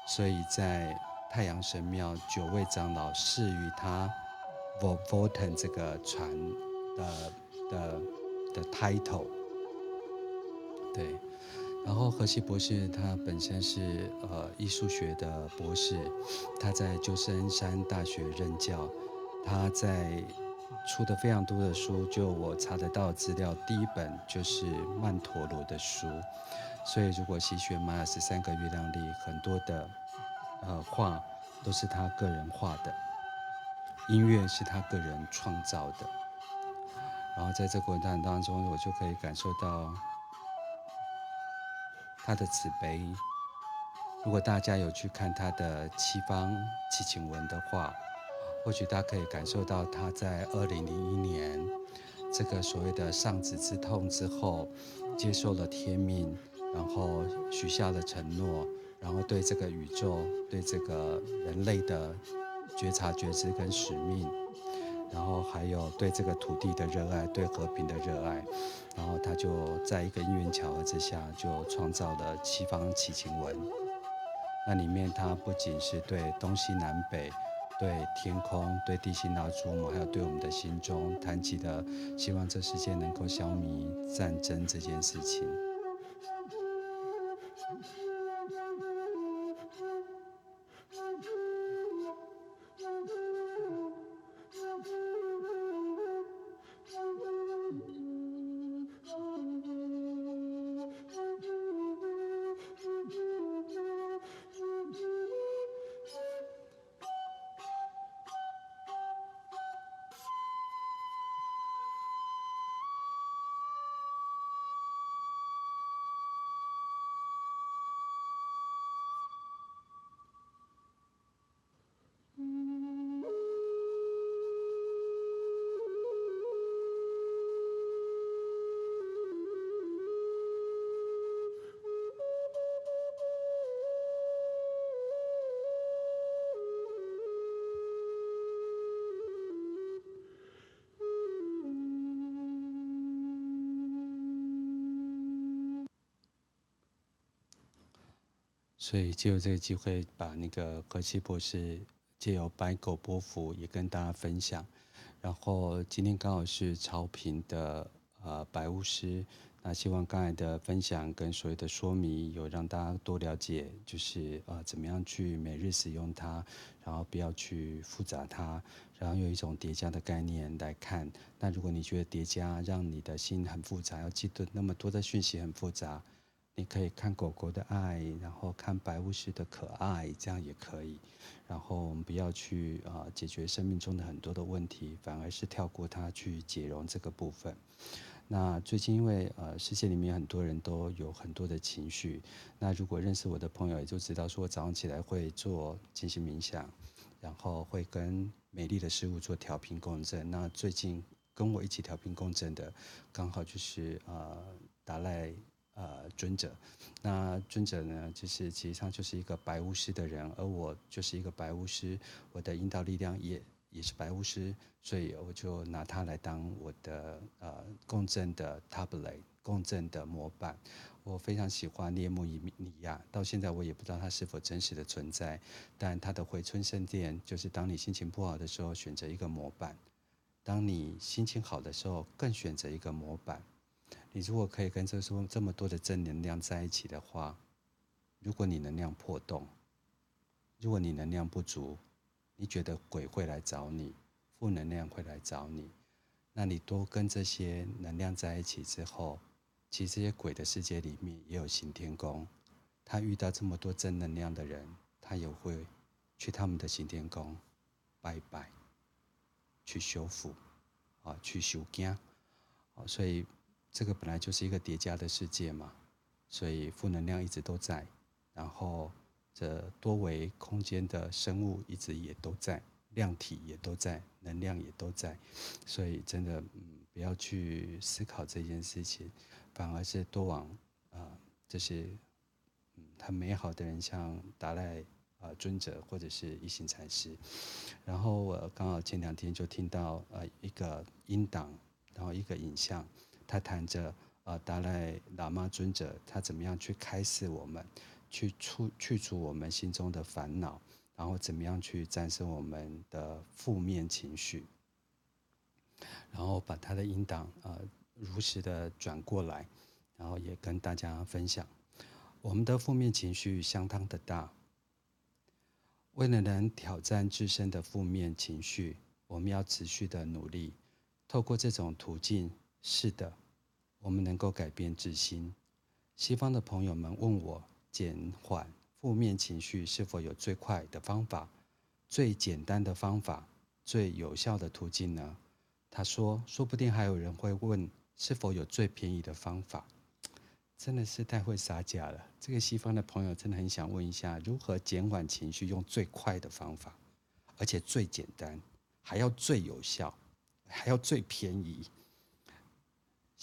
所以在太阳神庙九位长老赐予他 v o l t o n 这个传的的的 title，对。然后荷西博士他本身是呃艺术学的博士，他在旧圣恩山大学任教，他在出的非常多的书，就我查得到资料，第一本就是曼陀罗的书，所以如果习学玛雅十三个月亮历，很多的呃画都是他个人画的，音乐是他个人创造的，然后在这过程当中，我就可以感受到。他的慈悲，如果大家有去看他的七方祈请文的话，或许大家可以感受到他在二零零一年这个所谓的丧子之痛之后，接受了天命，然后许下了承诺，然后对这个宇宙、对这个人类的觉察、觉知跟使命。然后还有对这个土地的热爱，对和平的热爱，然后他就在一个因缘巧合之下，就创造了七方祈请文。那里面他不仅是对东西南北、对天空、对地心老祖母，还有对我们的心中谈及的，希望这世界能够消弭战争这件事情。所以，借由这个机会，把那个何西博士借由白狗波幅也跟大家分享。然后今天刚好是超频的呃白巫师，那希望刚才的分享跟所有的说明，有让大家多了解，就是呃怎么样去每日使用它，然后不要去复杂它，然后用一种叠加的概念来看。那如果你觉得叠加让你的心很复杂，要记得那么多的讯息很复杂。你可以看狗狗的爱，然后看白巫师的可爱，这样也可以。然后我们不要去啊、解决生命中的很多的问题，反而是跳过它去解容这个部分。那最近因为呃世界里面很多人都有很多的情绪，那如果认识我的朋友也就知道，说我早上起来会做进行冥想，然后会跟美丽的事物做调频共振。那最近跟我一起调频共振的，刚好就是呃达赖。呃，尊者，那尊者呢，就是其实上就是一个白巫师的人，而我就是一个白巫师，我的引导力量也也是白巫师，所以我就拿它来当我的呃共振的 tablet，共振的模板。我非常喜欢涅木伊尼亚，到现在我也不知道它是否真实的存在，但它的回春圣殿就是当你心情不好的时候，选择一个模板；当你心情好的时候，更选择一个模板。你如果可以跟这说这么多的正能量在一起的话，如果你能量破洞，如果你能量不足，你觉得鬼会来找你，负能量会来找你，那你多跟这些能量在一起之后，其实这些鬼的世界里面也有行天宫，他遇到这么多正能量的人，他也会去他们的行天宫拜拜，去修复啊，去修经啊，所以。这个本来就是一个叠加的世界嘛，所以负能量一直都在，然后这多维空间的生物一直也都在，量体也都在，能量也都在，所以真的不要去思考这件事情，反而是多往啊这些嗯很美好的人，像达赖啊尊者或者是一行禅师，然后我刚好前两天就听到呃一个音档，然后一个影像。他谈着，呃，达赖喇嘛尊者他怎么样去开示我们，去除去除我们心中的烦恼，然后怎么样去战胜我们的负面情绪，然后把他的音档呃如实的转过来，然后也跟大家分享，我们的负面情绪相当的大，为了能挑战自身的负面情绪，我们要持续的努力，透过这种途径。是的，我们能够改变自心。西方的朋友们问我，减缓负面情绪是否有最快的方法、最简单的方法、最有效的途径呢？他说，说不定还有人会问，是否有最便宜的方法？真的是太会撒假了。这个西方的朋友真的很想问一下，如何减缓情绪，用最快的方法，而且最简单，还要最有效，还要最便宜。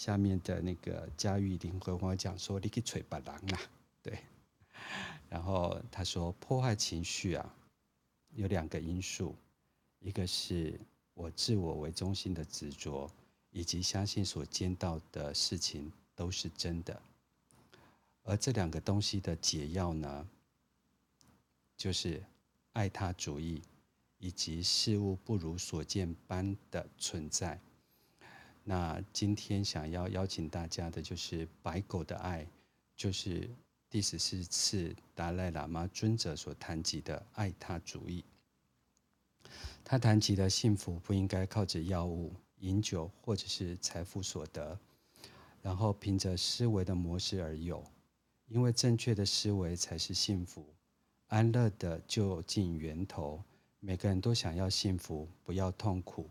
下面的那个佳玉一定会跟我讲说：“你去捶白狼啊！”对，然后他说：“破坏情绪啊，有两个因素，一个是我自我为中心的执着，以及相信所见到的事情都是真的。而这两个东西的解药呢，就是爱他主义，以及事物不如所见般的存在。”那今天想要邀请大家的就是白狗的爱，就是第十四次达赖喇嘛尊者所谈及的爱他主义。他谈及的幸福不应该靠着药物、饮酒或者是财富所得，然后凭着思维的模式而有，因为正确的思维才是幸福、安乐的究竟源头。每个人都想要幸福，不要痛苦。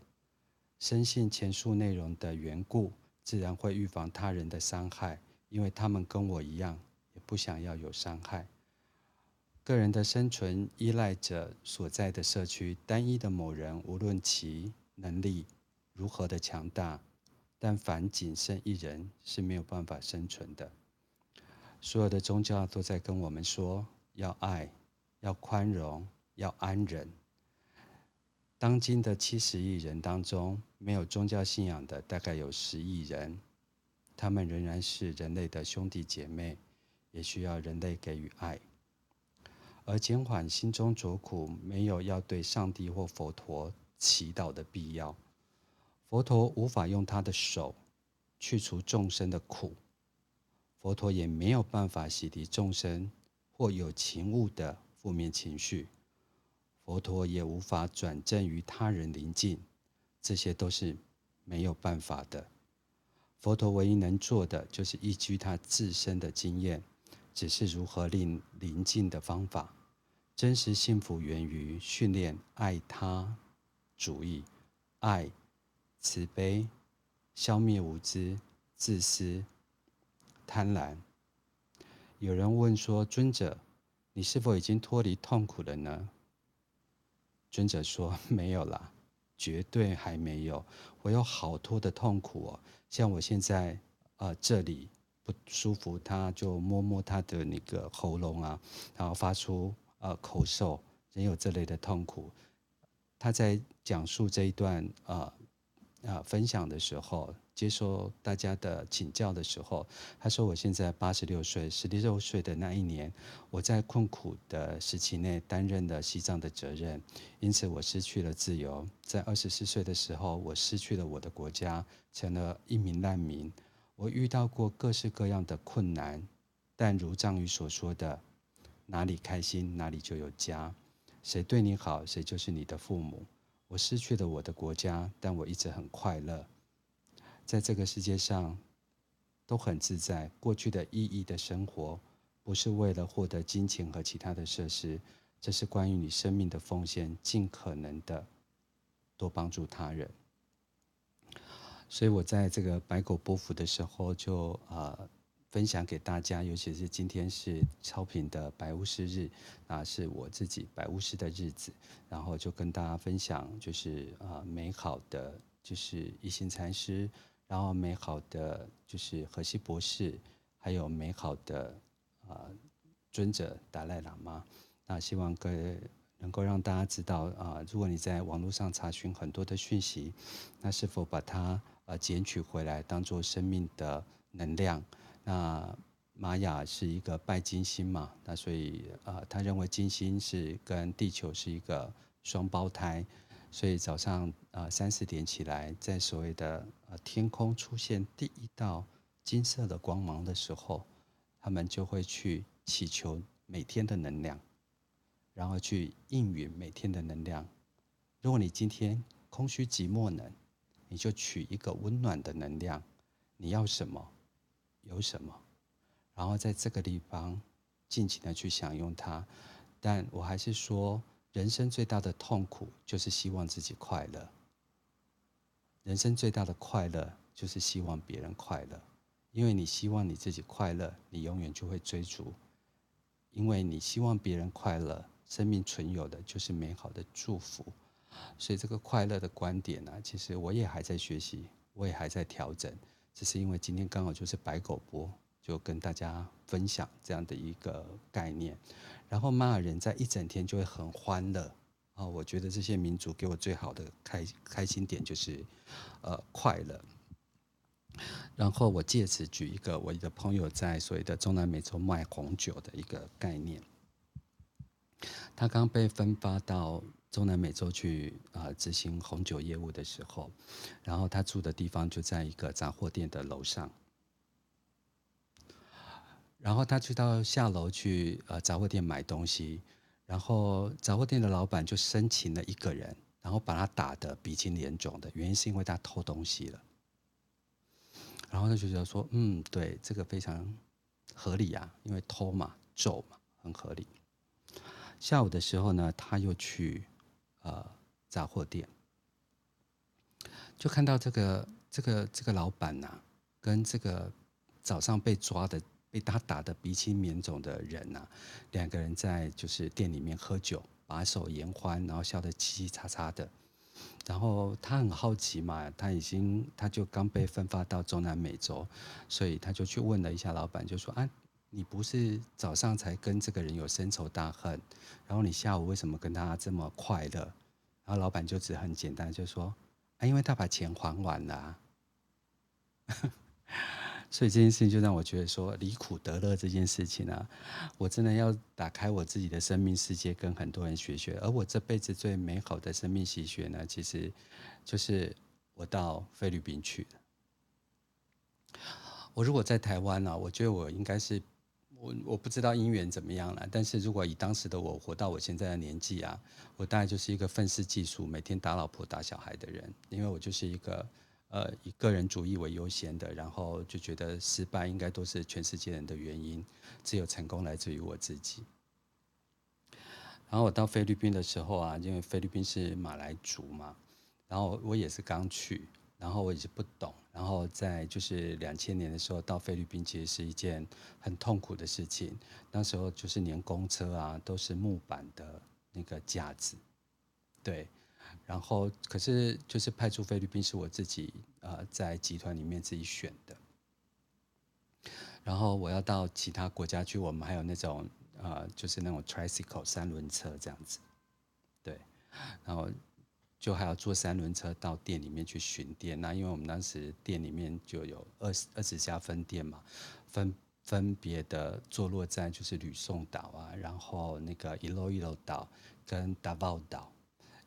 深信前述内容的缘故，自然会预防他人的伤害，因为他们跟我一样，也不想要有伤害。个人的生存依赖着所在的社区，单一的某人，无论其能力如何的强大，但凡仅剩一人是没有办法生存的。所有的宗教都在跟我们说，要爱，要宽容，要安忍。当今的七十亿人当中，没有宗教信仰的大概有十亿人，他们仍然是人类的兄弟姐妹，也需要人类给予爱。而减缓心中浊苦，没有要对上帝或佛陀祈祷的必要。佛陀无法用他的手去除众生的苦，佛陀也没有办法洗涤众生或有情物的负面情绪。佛陀也无法转正于他人邻近，这些都是没有办法的。佛陀唯一能做的，就是依据他自身的经验，只是如何令临近的方法。真实幸福源于训练爱他主义，爱慈悲，消灭无知、自私、贪婪。有人问说：“尊者，你是否已经脱离痛苦了呢？”尊者说：“没有啦，绝对还没有。我有好多的痛苦哦，像我现在呃这里不舒服，他就摸摸他的那个喉咙啊，然后发出呃口哨仍有这类的痛苦。他在讲述这一段呃啊、分享的时候。”接受大家的请教的时候，他说：“我现在八十六岁，十六岁的那一年，我在困苦的时期内担任了西藏的责任，因此我失去了自由。在二十四岁的时候，我失去了我的国家，成了一名难民。我遇到过各式各样的困难，但如藏语所说的，哪里开心，哪里就有家。谁对你好，谁就是你的父母。我失去了我的国家，但我一直很快乐。”在这个世界上，都很自在。过去的意义的生活，不是为了获得金钱和其他的设施，这是关于你生命的奉献，尽可能的多帮助他人。所以我在这个白狗波符的时候就，就呃分享给大家，尤其是今天是超频的白巫师日，啊，是我自己白巫师的日子，然后就跟大家分享，就是呃美好的，就是一行禅师。然后美好的就是荷西博士，还有美好的啊、尊者达赖喇嘛。那希望各位能够让大家知道啊、如果你在网络上查询很多的讯息，那是否把它呃捡取回来当做生命的能量？那玛雅是一个拜金星嘛，那所以、呃，他认为金星是跟地球是一个双胞胎。所以早上啊三四点起来，在所谓的呃天空出现第一道金色的光芒的时候，他们就会去祈求每天的能量，然后去应允每天的能量。如果你今天空虚寂寞冷，你就取一个温暖的能量，你要什么有什么，然后在这个地方尽情的去享用它。但我还是说。人生最大的痛苦就是希望自己快乐。人生最大的快乐就是希望别人快乐，因为你希望你自己快乐，你永远就会追逐。因为你希望别人快乐，生命存有的就是美好的祝福。所以这个快乐的观点呢，其实我也还在学习，我也还在调整。只是因为今天刚好就是白狗波，就跟大家分享这样的一个概念。然后玛雅人在一整天就会很欢乐啊！我觉得这些民族给我最好的开开心点就是，呃，快乐。然后我借此举一个我一个朋友在所谓的中南美洲卖红酒的一个概念。他刚被分发到中南美洲去啊执行红酒业务的时候，然后他住的地方就在一个杂货店的楼上。然后他去到下楼去呃杂货店买东西，然后杂货店的老板就申请了一个人，然后把他打得鼻青脸肿的，原因是因为他偷东西了。然后他就觉得说，嗯，对，这个非常合理啊，因为偷嘛，揍嘛，很合理。下午的时候呢，他又去呃杂货店，就看到这个这个这个老板呐、跟这个早上被抓的。被他打得鼻青脸肿的人呐、啊，两个人在就是店里面喝酒，把手言欢，然后笑得叽叽喳喳的。然后他很好奇嘛，他已经他就刚被分发到中南美洲，所以他就去问了一下老板，就说：“啊，你不是早上才跟这个人有深仇大恨，然后你下午为什么跟他这么快乐？”然后老板就只很简单就说：“啊，因为他把钱还完了、”所以这件事情就让我觉得说，离苦得乐这件事情啊，我真的要打开我自己的生命世界，跟很多人学学。而我这辈子最美好的生命习学呢，其实就是我到菲律宾去。我如果在台湾呢、我觉得我应该是我我不知道姻缘怎么样了。但是如果以当时的我活到我现在的年纪啊，我大概就是一个愤世嫉俗、每天打老婆打小孩的人，因为我就是一个。呃以个人主义为优先的，然后就觉得失败应该都是全世界人的原因，只有成功来自于我自己。然后我到菲律宾的时候啊，因为菲律宾是马来族嘛，然后我也是刚去，然后我也是不懂，然后在就是两千年的时候到菲律宾，其实是一件很痛苦的事情。那时候就是连公车啊都是木板的那个架子，对，然后可是就是派出菲律宾是我自己呃在集团里面自己选的，然后我要到其他国家去，我们还有那种。呃，就是那种 tricycle 三轮车这样子，对，然后就还要坐三轮车到店里面去巡店。那因为我们当时店里面就有二十二十家分店嘛，分分别的坐落在就是吕宋岛啊，然后那个伊洛伊洛岛跟达宝岛，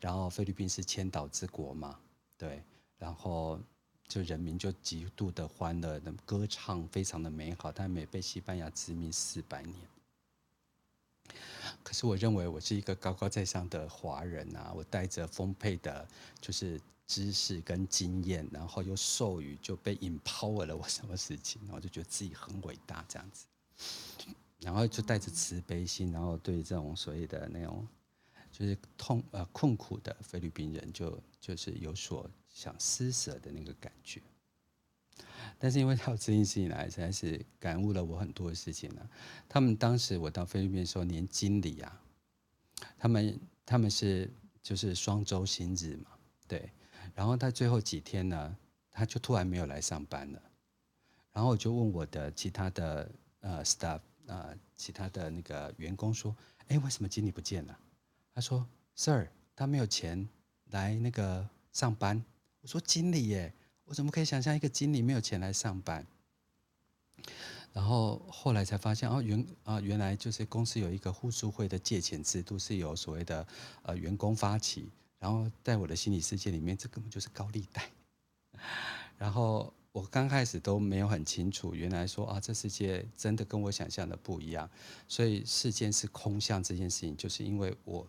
然后菲律宾是千岛之国嘛，对，然后就人民就极度的欢乐，那歌唱非常的美好，但没被西班牙殖民四百年。可是我认为我是一个高高在上的华人啊，我带着丰沛的，就是知识跟经验，然后又授予就被 empower 了我什么事情，然后就觉得自己很伟大这样子，然后就带着慈悲心，然后对这种所谓的那种就是痛呃困苦的菲律宾人就，就就是有所想施舍的那个感觉。但是因为到这件事情来，实在是感悟了我很多的事情呢。他们当时我到菲律宾的时候，连经理啊，他们他们是就是双周薪日嘛，对。然后他最后几天呢，他就突然没有来上班了。然后我就问我的其他的呃 staff 呃其他的那个员工说，哎，为什么经理不见了？他说，Sir，他没有钱来那个上班。我说经理耶。我怎么可以想象一个经理没有钱来上班？然后后来才发现，哦，原啊原来就是公司有一个互助会的借钱制度，是有所谓的呃员工发起，然后在我的心理世界里面，这根本就是高利贷。然后我刚开始都没有很清楚，原来说啊，这世界真的跟我想象的不一样，所以世间是空相这件事情，就是因为我。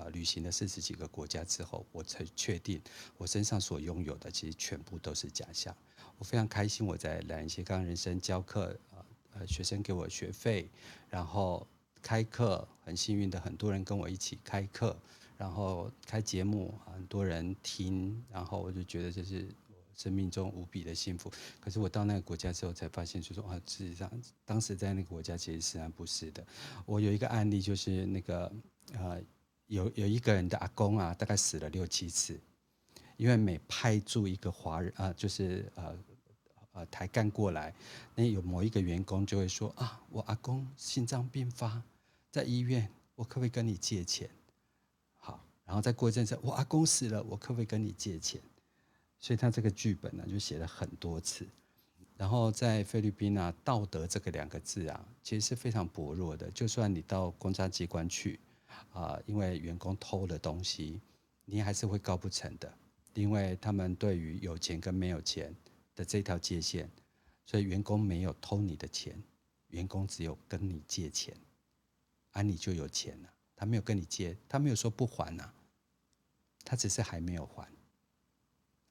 呃，旅行了四十几个国家之后，我才确定我身上所拥有的其实全部都是假象。我非常开心，我在蓝斜杠人生教课，呃呃，学生给我学费，然后开课，很幸运的很多人跟我一起开课，然后开节目，很多人听，然后我就觉得这是生命中无比的幸福。可是我到那个国家之后才发现，就说啊，事实上当时在那个国家其实实然不是的。我有一个案例，就是那个呃。有有一个人的阿公啊，大概死了六七次，因为每派驻一个华人啊，就是呃呃台干过来，那有某一个员工就会说啊，我阿公心脏病发在医院，我可不可以跟你借钱？好，然后再过一阵子，我阿公死了，我可不可以跟你借钱？所以他这个剧本呢，就写了很多次。然后在菲律宾啊，道德这个两个字啊，其实是非常薄弱的，就算你到公家机关去。啊，因为员工偷了东西，你还是会告不成的，因为他们对于有钱跟没有钱的这条界限，所以员工没有偷你的钱，员工只有跟你借钱，啊，你就有钱了。他没有跟你借，他没有说不还呐，他只是还没有还。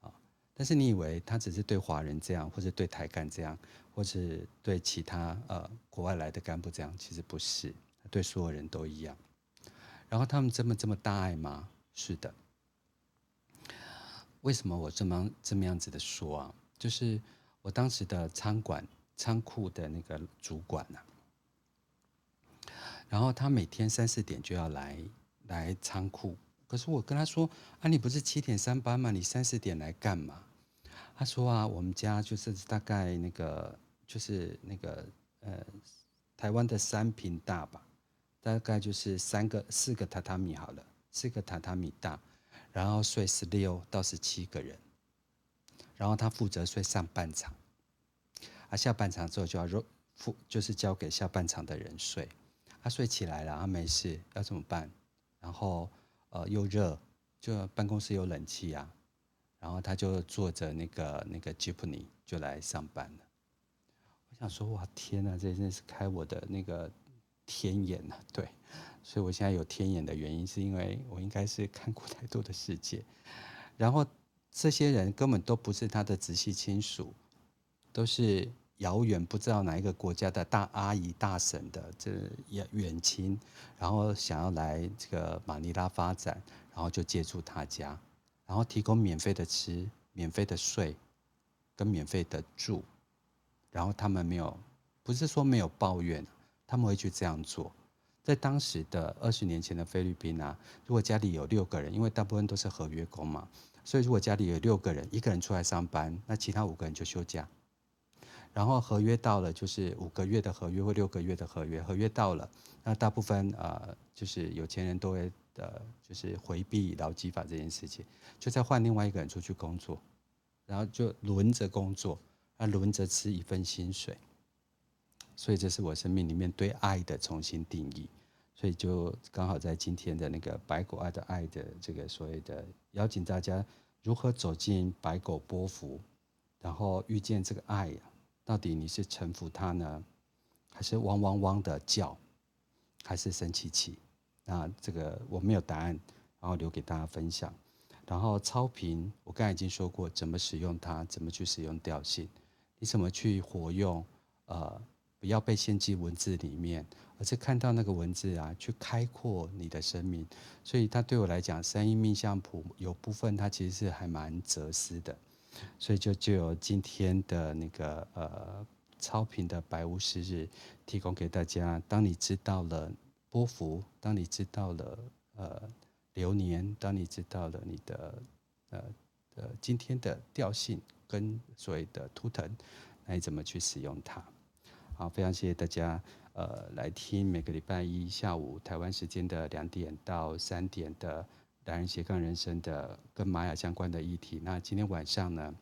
啊，但是你以为他只是对华人这样，或者对台干这样，或是对其他呃国外来的干部这样，其实不是，对所有人都一样。然后他们这么这么大爱吗？是的。为什么我这么这么样子的说啊？就是我当时的餐馆仓库的那个主管呐、啊，然后他每天三四点就要来来仓库，可是我跟他说啊，你不是七点上班吗？你三四点来干嘛？他说啊，我们家就是大概那个就是那个呃台湾的三平大吧。大概就是三个、四个榻榻米好了，四个榻榻米大，然后睡十六到十七个人，然后他负责睡上半场，啊，下半场之后就要负就是交给下半场的人睡，他睡起来了，他没事，要怎么办？然后呃又热，就办公室有冷气啊，然后他就坐着那个那个吉普尼就来上班了。我想说哇天哪，这真是开我的那个。天眼呐，对，所以我现在有天眼的原因，是因为我应该是看过太多的世界。然后这些人根本都不是他的直系亲属，都是遥远不知道哪一个国家的大阿姨、大婶的这远远亲，然后想要来这个马尼拉发展，然后就借住他家，然后提供免费的吃、免费的睡跟免费的住，然后他们没有，不是说没有抱怨，他们会去这样做。在当时的二十年前的菲律宾啊，如果家里有六个人，因为大部分都是合约工嘛，所以如果家里有六个人，一个人出来上班，那其他五个人就休假。然后合约到了，就是五个月的合约或六个月的合约，合约到了，那大部分呃，就是有钱人都会呃，就是回避劳基法这件事情，就再换另外一个人出去工作，然后就轮着工作，啊，轮着吃一份薪水。所以这是我生命里面对爱的重新定义。所以就刚好在今天的那个白狗爱的爱的这个所谓的邀请大家如何走进白狗波伏，然后遇见这个爱呀，到底你是臣服它呢，还是汪汪汪的叫，还是生气气？那这个我没有答案，然后留给大家分享。然后超频，我刚才已经说过怎么使用它，怎么去使用调性，你怎么去活用？呃，不要被限制文字里面。而是看到那个文字啊，去开阔你的生命，所以它对我来讲，三一命相谱有部分它其实是还蛮哲思的，所以就就有今天的那个呃超频的白巫师日提供给大家。当你知道了波幅，当你知道了呃流年，当你知道了你的呃呃今天的调性跟所谓的图腾，那你怎么去使用它？好，非常谢谢大家。呃，来听每个礼拜一下午台湾时间的两点到三点的达人斜杠人生的跟玛雅相关的议题。那今天晚上呢，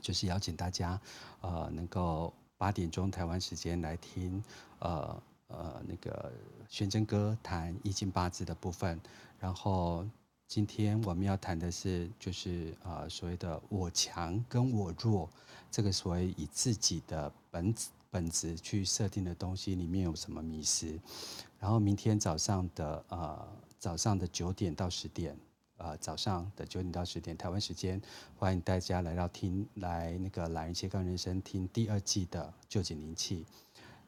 就是邀请大家，呃，能够八点钟台湾时间来听，呃呃，那个玄真哥谈易经八字的部分。然后今天我们要谈的是，就是呃所谓的我强跟我弱，这个所谓以自己的本质。本质去设定的东西里面有什么迷思？然后明天早上的呃早上的九点到十点，呃早上的九点到十点台湾时间，欢迎大家来到听来那个懒人斜杠人生听第二季的臼井灵气。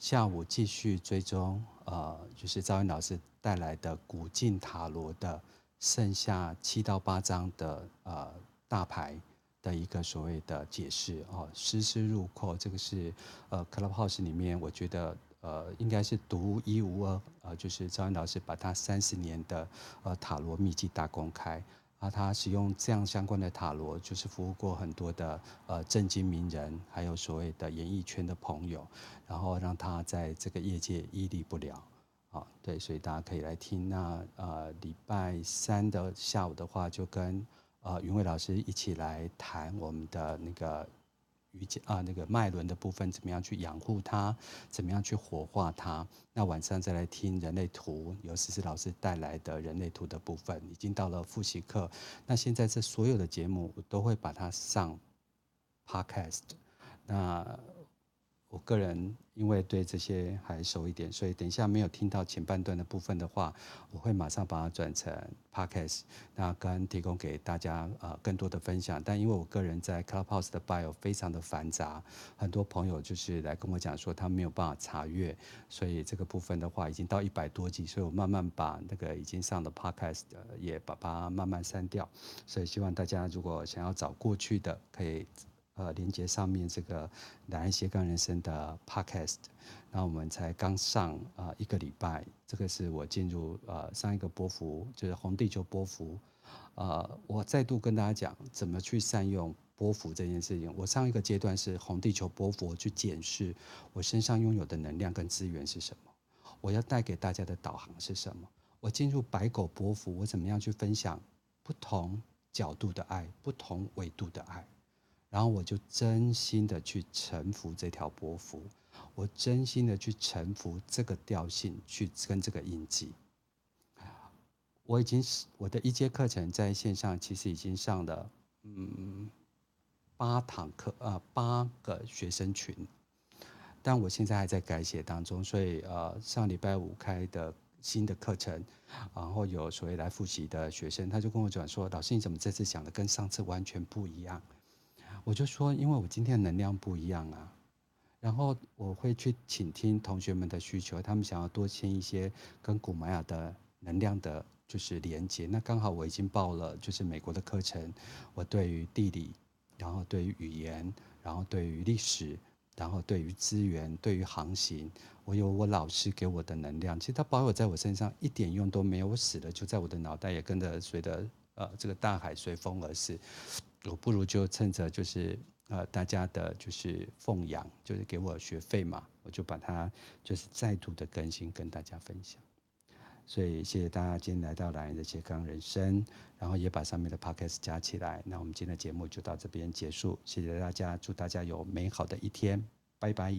下午继续追踪呃就是赵云老师带来的古镜塔罗的剩下七到八张的呃大牌。的一个所谓的解释哦，丝丝入扣，这个是呃 Clubhouse 里面我觉得呃应该是独一无二，呃就是赵云老师把他三十年的呃塔罗秘籍大公开，啊他使用这样相关的塔罗，就是服务过很多的呃政经名人，还有所谓的演艺圈的朋友，然后让他在这个业界屹立不了，啊对，所以大家可以来听。那呃礼拜三的下午的话就跟。呃，云伟老师一起来谈我们的那个瑜伽啊，那个脉轮的部分，怎么样去养护它，怎么样去活化它。那晚上再来听人类图，由思思老师带来的人类图的部分，已经到了复习课。那现在这所有的节目，我都会把它上 Podcast。那我个人因为对这些还熟一点，所以等一下没有听到前半段的部分的话，我会马上把它转成 podcast，那跟提供给大家呃更多的分享。但因为我个人在 Clubhouse 的 bio 非常的繁杂，很多朋友就是来跟我讲说他没有办法查阅，所以这个部分的话已经到一百多集，所以我慢慢把那个已经上的 podcast 也把它慢慢删掉。所以希望大家如果想要找过去的，可以。呃，连接上面这个男人斜杠人生的 Podcast，那我们才刚上啊、一个礼拜，这个是我进入呃上一个波幅，就是红地球波幅，呃，我再度跟大家讲怎么去善用波幅这件事情。我上一个阶段是红地球波符去检视我身上拥有的能量跟资源是什么，我要带给大家的导航是什么。我进入白狗波幅，我怎么样去分享不同角度的爱，不同维度的爱。然后我就真心的去臣服这条波幅，我真心的去臣服这个调性，去跟这个印记。我已经是我的一阶课程在线上，其实已经上了嗯八堂课啊八个学生群，但我现在还在改写当中，所以呃上礼拜五开的新的课程，然后有所谓来复习的学生，他就跟我讲说：“老师，你怎么这次讲的跟上次完全不一样？”我就说：“因为我今天的能量不一样啊。”然后我会去倾听同学们的需求，他们想要多签一些跟古玛雅的能量的，就是连接。那刚好我已经报了，就是美国的课程。我对于地理，然后对于语言，然后对于历史。然后对于资源，对于航行，我有我老师给我的能量，其实他保有在我身上一点用都没有，我死了就在我的脑袋也跟着随着呃这个大海随风而逝，我不如就趁着就是呃大家的就是奉养，就是给我学费嘛，我就把它就是再度的更新跟大家分享。所以谢谢大家今天来到懒人的健康人生，然后也把上面的 podcast 加起来。那我们今天的节目就到这边结束，谢谢大家，祝大家有美好的一天，拜拜。